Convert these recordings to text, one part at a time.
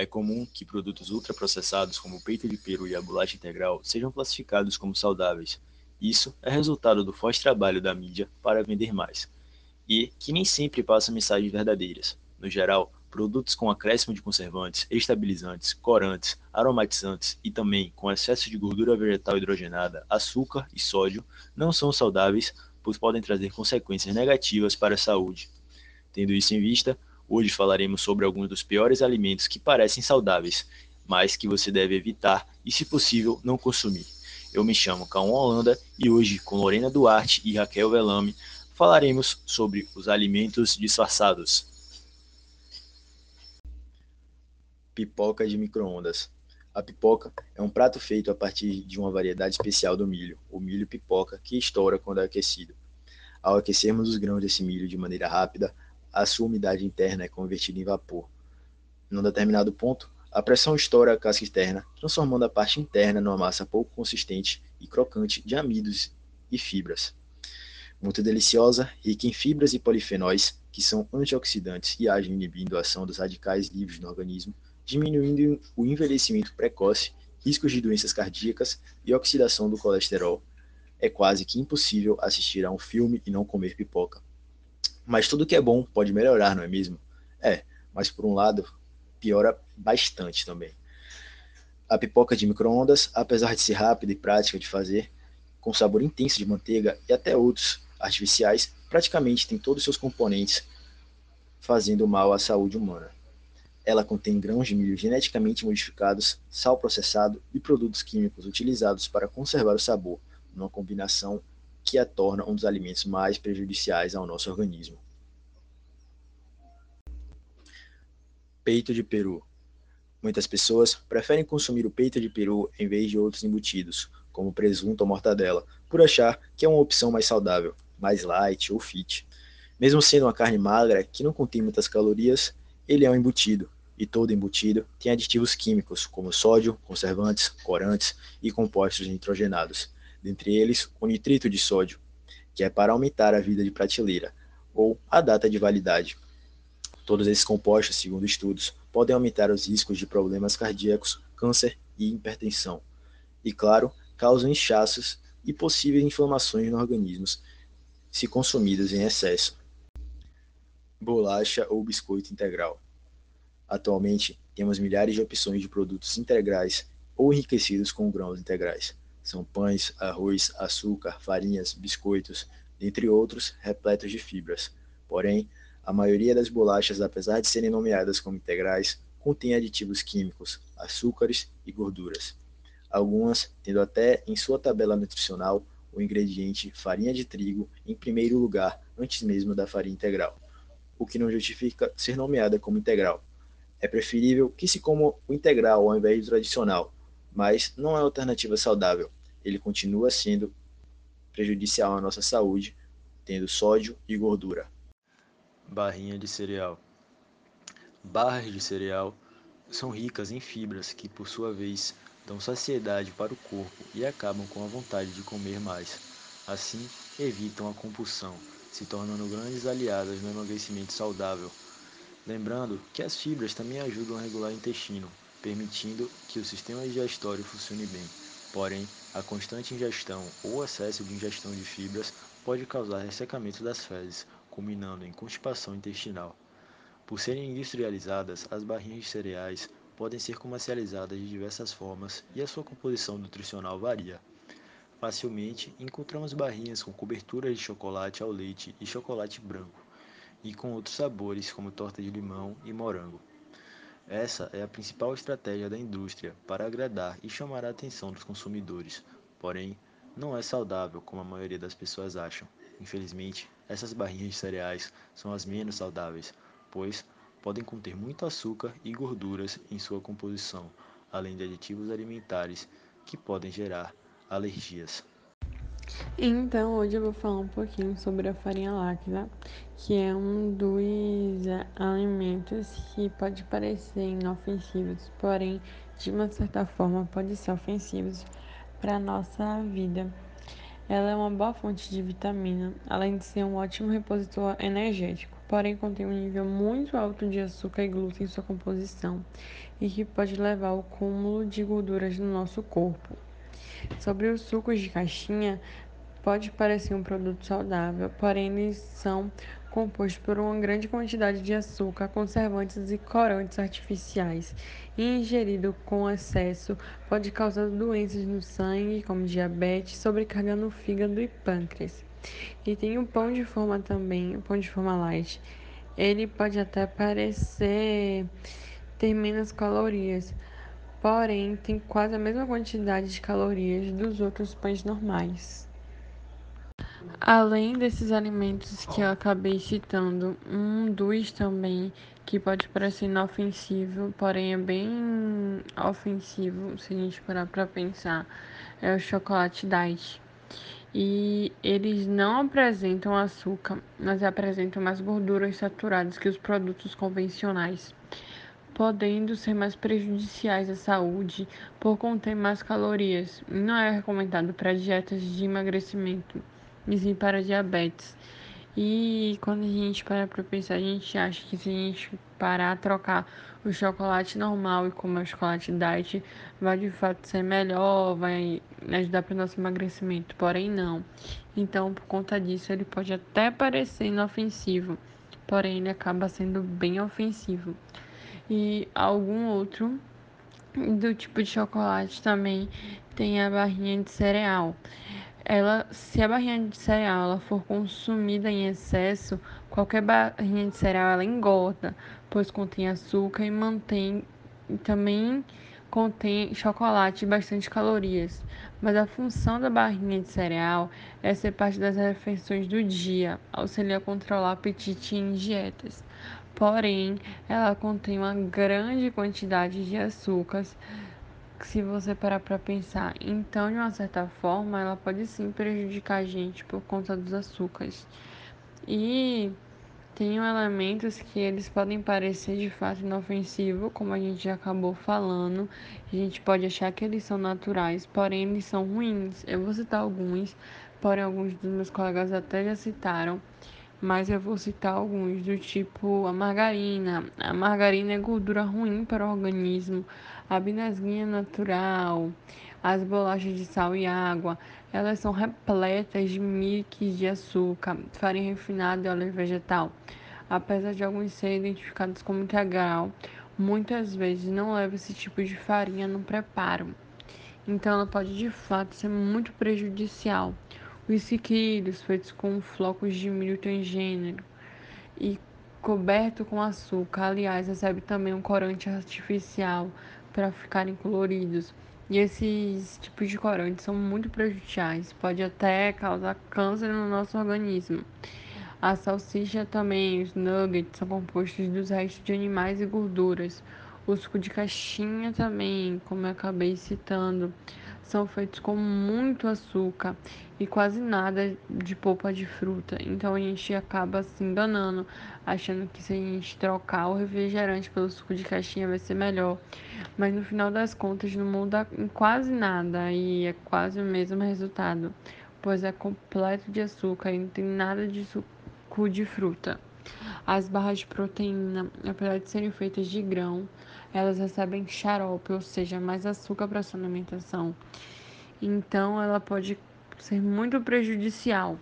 É comum que produtos ultraprocessados como o peito de peru e a bolacha integral sejam classificados como saudáveis. Isso é resultado do forte trabalho da mídia para vender mais, e que nem sempre passa mensagens verdadeiras. No geral, produtos com acréscimo de conservantes, estabilizantes, corantes, aromatizantes e também com excesso de gordura vegetal hidrogenada, açúcar e sódio não são saudáveis, pois podem trazer consequências negativas para a saúde. Tendo isso em vista, hoje falaremos sobre alguns dos piores alimentos que parecem saudáveis, mas que você deve evitar e, se possível, não consumir. Eu me chamo Cauã Holanda e hoje, com Lorena Duarte e Raquel Velame, falaremos sobre os alimentos disfarçados. Pipoca de microondas. A pipoca é um prato feito a partir de uma variedade especial do milho, o milho pipoca, que estoura quando é aquecido. Ao aquecermos os grãos desse milho de maneira rápida, a sua umidade interna é convertida em vapor. Num determinado ponto, a pressão estoura a casca externa, transformando a parte interna numa massa pouco consistente e crocante de amidos e fibras. Muito deliciosa, rica em fibras e polifenóis, que são antioxidantes e agem inibindo a ação dos radicais livres no organismo, diminuindo o envelhecimento precoce, riscos de doenças cardíacas e oxidação do colesterol. É quase que impossível assistir a um filme e não comer pipoca. Mas tudo que é bom pode melhorar, não é mesmo? É, mas por um lado, piora bastante também. A pipoca de microondas, apesar de ser rápida e prática de fazer, com sabor intenso de manteiga e até outros artificiais, praticamente tem todos os seus componentes fazendo mal à saúde humana. Ela contém grãos de milho geneticamente modificados, sal processado e produtos químicos utilizados para conservar o sabor, numa combinação que a torna um dos alimentos mais prejudiciais ao nosso organismo. Peito de peru. Muitas pessoas preferem consumir o peito de peru em vez de outros embutidos, como presunto ou mortadela, por achar que é uma opção mais saudável, mais light ou fit. Mesmo sendo uma carne magra que não contém muitas calorias, ele é um embutido, e todo embutido tem aditivos químicos, como sódio, conservantes, corantes e compostos nitrogenados, dentre eles o nitrito de sódio, que é para aumentar a vida de prateleira, ou a data de validade. Todos esses compostos, segundo estudos, podem aumentar os riscos de problemas cardíacos, câncer e hipertensão. E, claro, causam inchaços e possíveis inflamações no organismo se consumidos em excesso bolacha ou biscoito integral. Atualmente, temos milhares de opções de produtos integrais ou enriquecidos com grãos integrais. São pães, arroz, açúcar, farinhas, biscoitos, dentre outros, repletos de fibras. Porém, a maioria das bolachas, apesar de serem nomeadas como integrais, contém aditivos químicos, açúcares e gorduras. Algumas tendo até em sua tabela nutricional o ingrediente farinha de trigo em primeiro lugar, antes mesmo da farinha integral o que não justifica ser nomeada como integral. É preferível que se coma o integral ao invés do tradicional, mas não é alternativa saudável. Ele continua sendo prejudicial à nossa saúde, tendo sódio e gordura. Barrinha de cereal. Barras de cereal são ricas em fibras que, por sua vez, dão saciedade para o corpo e acabam com a vontade de comer mais. Assim, evitam a compulsão, se tornando grandes aliadas no emagrecimento saudável. Lembrando que as fibras também ajudam a regular o intestino, permitindo que o sistema digestório funcione bem. Porém, a constante ingestão ou excesso de ingestão de fibras pode causar ressecamento das fezes, culminando em constipação intestinal. Por serem industrializadas, as barrinhas de cereais podem ser comercializadas de diversas formas e a sua composição nutricional varia. Facilmente encontramos barrinhas com cobertura de chocolate ao leite e chocolate branco, e com outros sabores como torta de limão e morango. Essa é a principal estratégia da indústria para agradar e chamar a atenção dos consumidores, porém, não é saudável como a maioria das pessoas acham. Infelizmente, essas barrinhas de cereais são as menos saudáveis, pois podem conter muito açúcar e gorduras em sua composição, além de aditivos alimentares que podem gerar alergias. Então, hoje eu vou falar um pouquinho sobre a farinha láctea, que é um dos é, alimentos que pode parecer inofensivos, porém, de uma certa forma, pode ser ofensivos para a nossa vida. Ela é uma boa fonte de vitamina, além de ser um ótimo repositor energético. porém contém um nível muito alto de açúcar e glúten em sua composição e que pode levar ao cúmulo de gorduras no nosso corpo. Sobre os sucos de caixinha, pode parecer um produto saudável, porém eles são compostos por uma grande quantidade de açúcar, conservantes e corantes artificiais. E ingerido com excesso pode causar doenças no sangue, como diabetes, sobrecargando o fígado e pâncreas. E tem o pão de forma também, o pão de forma light. Ele pode até parecer ter menos calorias, porém tem quase a mesma quantidade de calorias dos outros pães normais. Além desses alimentos que eu acabei citando, um dos também que pode parecer inofensivo, porém é bem ofensivo se a gente parar para pensar, é o chocolate diet. E eles não apresentam açúcar, mas apresentam mais gorduras saturadas que os produtos convencionais podendo ser mais prejudiciais à saúde por conter mais calorias. Não é recomendado para dietas de emagrecimento, sim para diabetes. E quando a gente para para pensar, a gente acha que se a gente parar a trocar o chocolate normal e comer o chocolate diet, vai de fato ser melhor, vai ajudar para o nosso emagrecimento. Porém, não. Então, por conta disso, ele pode até parecer inofensivo, porém, ele acaba sendo bem ofensivo e algum outro do tipo de chocolate também tem a barrinha de cereal. Ela, se a barrinha de cereal ela for consumida em excesso, qualquer barrinha de cereal ela engorda, pois contém açúcar e mantém e também contém chocolate e bastante calorias. Mas a função da barrinha de cereal é ser parte das refeições do dia, auxiliar a controlar apetite em dietas porém ela contém uma grande quantidade de açúcares se você parar para pensar. Então, de uma certa forma, ela pode sim prejudicar a gente por conta dos açúcares. E tem elementos que eles podem parecer de fato inofensivos, como a gente já acabou falando. A gente pode achar que eles são naturais, porém eles são ruins. Eu vou citar alguns, porém alguns dos meus colegas até já citaram mas eu vou citar alguns do tipo a margarina. A margarina é gordura ruim para o organismo, a binasguinha natural, as bolachas de sal e água, elas são repletas de mix de açúcar, farinha refinada e óleo vegetal. Apesar de alguns serem identificados como integral, muitas vezes não leva esse tipo de farinha no preparo. Então ela pode de fato ser muito prejudicial. Os siqueiros feitos com flocos de milho transgênero e coberto com açúcar. Aliás, recebe também um corante artificial para ficarem coloridos. E esses tipos de corantes são muito prejudiciais, pode até causar câncer no nosso organismo. A salsicha também, os nuggets, são compostos dos restos de animais e gorduras. O suco de caixinha também, como eu acabei citando, são feitos com muito açúcar e quase nada de polpa de fruta. Então a gente acaba se enganando, achando que se a gente trocar o refrigerante pelo suco de caixinha vai ser melhor. Mas no final das contas não muda em quase nada e é quase o mesmo resultado, pois é completo de açúcar e não tem nada de suco de fruta. As barras de proteína, apesar de serem feitas de grão, elas recebem xarope, ou seja, mais açúcar para sua alimentação. Então, ela pode ser muito prejudicial.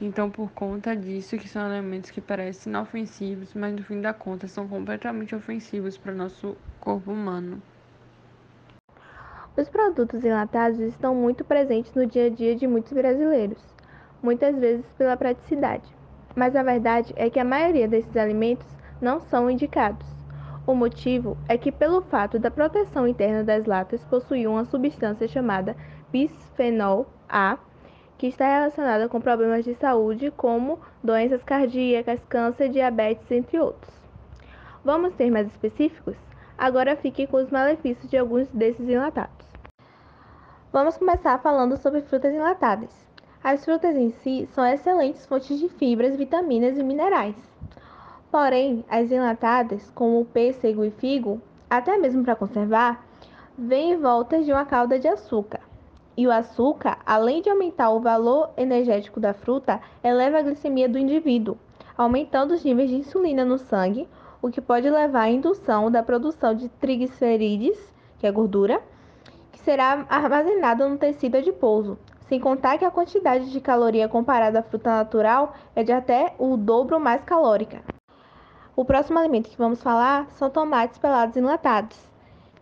Então, por conta disso, que são elementos que parecem inofensivos, mas no fim da conta são completamente ofensivos para o nosso corpo humano. Os produtos enlatados estão muito presentes no dia a dia de muitos brasileiros, muitas vezes pela praticidade. Mas a verdade é que a maioria desses alimentos não são indicados. O motivo é que, pelo fato da proteção interna das latas possuir uma substância chamada bisfenol A, que está relacionada com problemas de saúde como doenças cardíacas, câncer, diabetes, entre outros. Vamos ser mais específicos? Agora fique com os malefícios de alguns desses enlatados. Vamos começar falando sobre frutas enlatadas. As frutas em si são excelentes fontes de fibras, vitaminas e minerais. Porém, as enlatadas, como o pêssego e figo, até mesmo para conservar, vêm em volta de uma calda de açúcar. E o açúcar, além de aumentar o valor energético da fruta, eleva a glicemia do indivíduo, aumentando os níveis de insulina no sangue, o que pode levar à indução da produção de triglicerídeos, que é gordura, que será armazenada no tecido adiposo, sem contar que a quantidade de caloria comparada à fruta natural é de até o dobro mais calórica. O próximo alimento que vamos falar são tomates pelados enlatados,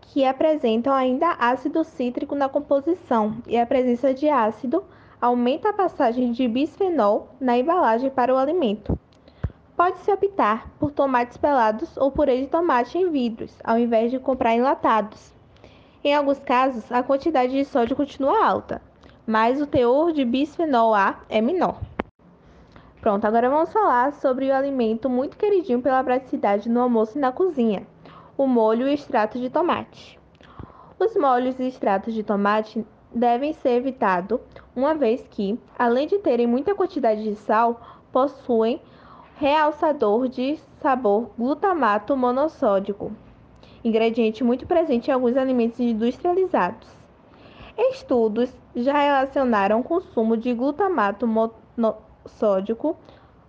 que apresentam ainda ácido cítrico na composição, e a presença de ácido aumenta a passagem de bisfenol na embalagem para o alimento. Pode-se optar por tomates pelados ou purê de tomate em vidros, ao invés de comprar enlatados. Em alguns casos, a quantidade de sódio continua alta, mas o teor de bisfenol A é menor. Pronto, agora vamos falar sobre o alimento muito queridinho pela praticidade no almoço e na cozinha, o molho e extrato de tomate. Os molhos e extratos de tomate devem ser evitados, uma vez que, além de terem muita quantidade de sal, possuem realçador de sabor glutamato monossódico, ingrediente muito presente em alguns alimentos industrializados. Estudos já relacionaram consumo de glutamato monossódico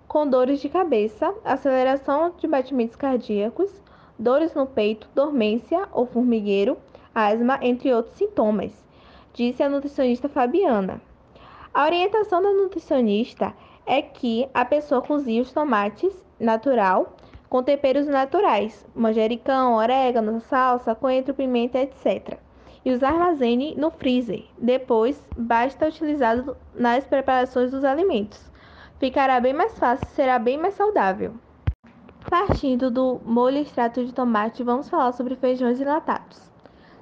com dores de cabeça, aceleração de batimentos cardíacos, dores no peito, dormência ou formigueiro, asma, entre outros sintomas, disse a nutricionista Fabiana. A orientação da nutricionista é que a pessoa cozinhe os tomates natural com temperos naturais, manjericão, orégano, salsa, coentro, pimenta, etc e os armazene no freezer. Depois, basta utilizado nas preparações dos alimentos. Ficará bem mais fácil e será bem mais saudável. Partindo do molho extrato de tomate, vamos falar sobre feijões enlatados.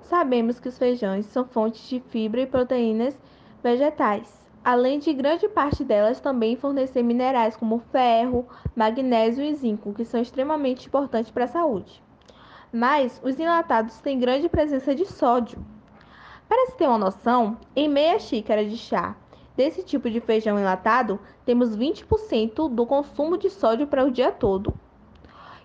Sabemos que os feijões são fontes de fibra e proteínas vegetais, além de grande parte delas também fornecer minerais como ferro, magnésio e zinco, que são extremamente importantes para a saúde mas os enlatados têm grande presença de sódio. Para se ter uma noção, em meia xícara de chá desse tipo de feijão enlatado, temos 20% do consumo de sódio para o dia todo.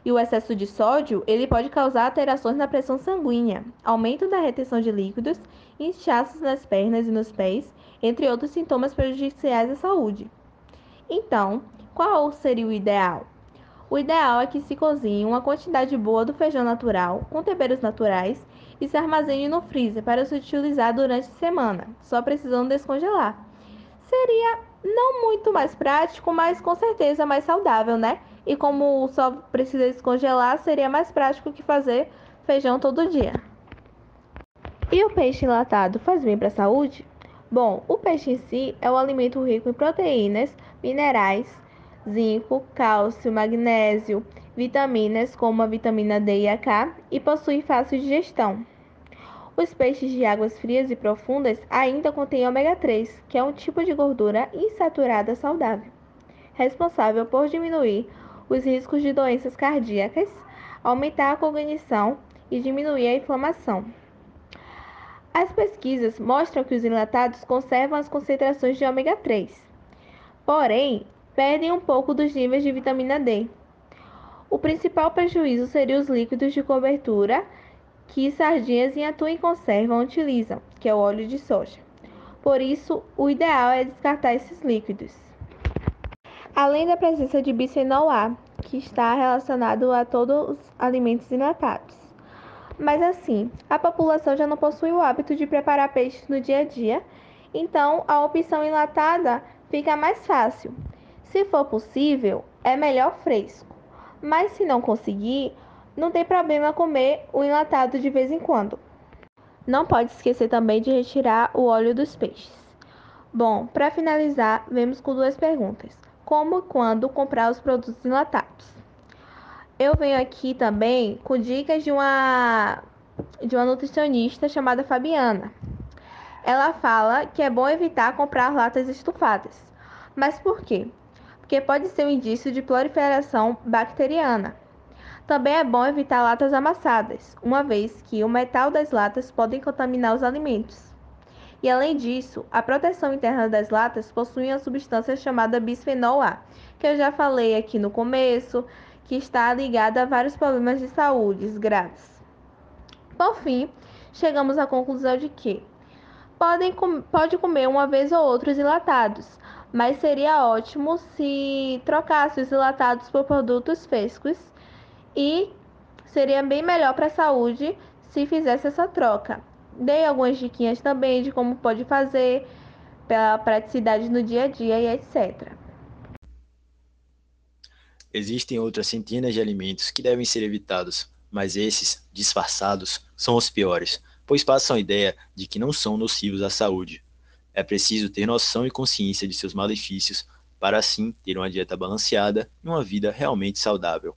E o excesso de sódio, ele pode causar alterações na pressão sanguínea, aumento da retenção de líquidos, inchaços nas pernas e nos pés, entre outros sintomas prejudiciais à saúde. Então, qual seria o ideal? O ideal é que se cozinhe uma quantidade boa do feijão natural, com temperos naturais, e se armazene no freezer para se utilizar durante a semana, só precisando descongelar. Seria não muito mais prático, mas com certeza mais saudável, né? E como só precisa descongelar, seria mais prático que fazer feijão todo dia. E o peixe enlatado faz bem para a saúde? Bom, o peixe em si é um alimento rico em proteínas, minerais, zinco, cálcio, magnésio, vitaminas como a vitamina D e a K e possui fácil digestão. Os peixes de águas frias e profundas ainda contêm ômega 3, que é um tipo de gordura insaturada saudável, responsável por diminuir os riscos de doenças cardíacas, aumentar a cognição e diminuir a inflamação. As pesquisas mostram que os enlatados conservam as concentrações de ômega 3. Porém, perdem um pouco dos níveis de vitamina D. O principal prejuízo seria os líquidos de cobertura que sardinhas em atum e conserva utilizam, que é o óleo de soja. Por isso, o ideal é descartar esses líquidos. Além da presença de bisfenol A, que está relacionado a todos os alimentos enlatados. Mas assim, a população já não possui o hábito de preparar peixes no dia a dia, então a opção enlatada fica mais fácil. Se for possível, é melhor fresco. Mas se não conseguir, não tem problema comer o enlatado de vez em quando. Não pode esquecer também de retirar o óleo dos peixes. Bom, para finalizar, vemos com duas perguntas: como e quando comprar os produtos enlatados? Eu venho aqui também com dicas de uma de uma nutricionista chamada Fabiana. Ela fala que é bom evitar comprar latas estufadas. Mas por quê? Porque pode ser um indício de proliferação bacteriana. Também é bom evitar latas amassadas, uma vez que o metal das latas pode contaminar os alimentos. E além disso, a proteção interna das latas possui uma substância chamada bisfenol A, que eu já falei aqui no começo, que está ligada a vários problemas de saúde graves. Por fim, chegamos à conclusão de que podem, pode comer uma vez ou outra os enlatados, mas seria ótimo se trocasse os enlatados por produtos frescos e seria bem melhor para a saúde se fizesse essa troca. Dei algumas diquinhas também de como pode fazer pela praticidade no dia a dia e etc. Existem outras centenas de alimentos que devem ser evitados, mas esses, disfarçados, são os piores, pois passam a ideia de que não são nocivos à saúde. É preciso ter noção e consciência de seus malefícios para assim ter uma dieta balanceada e uma vida realmente saudável.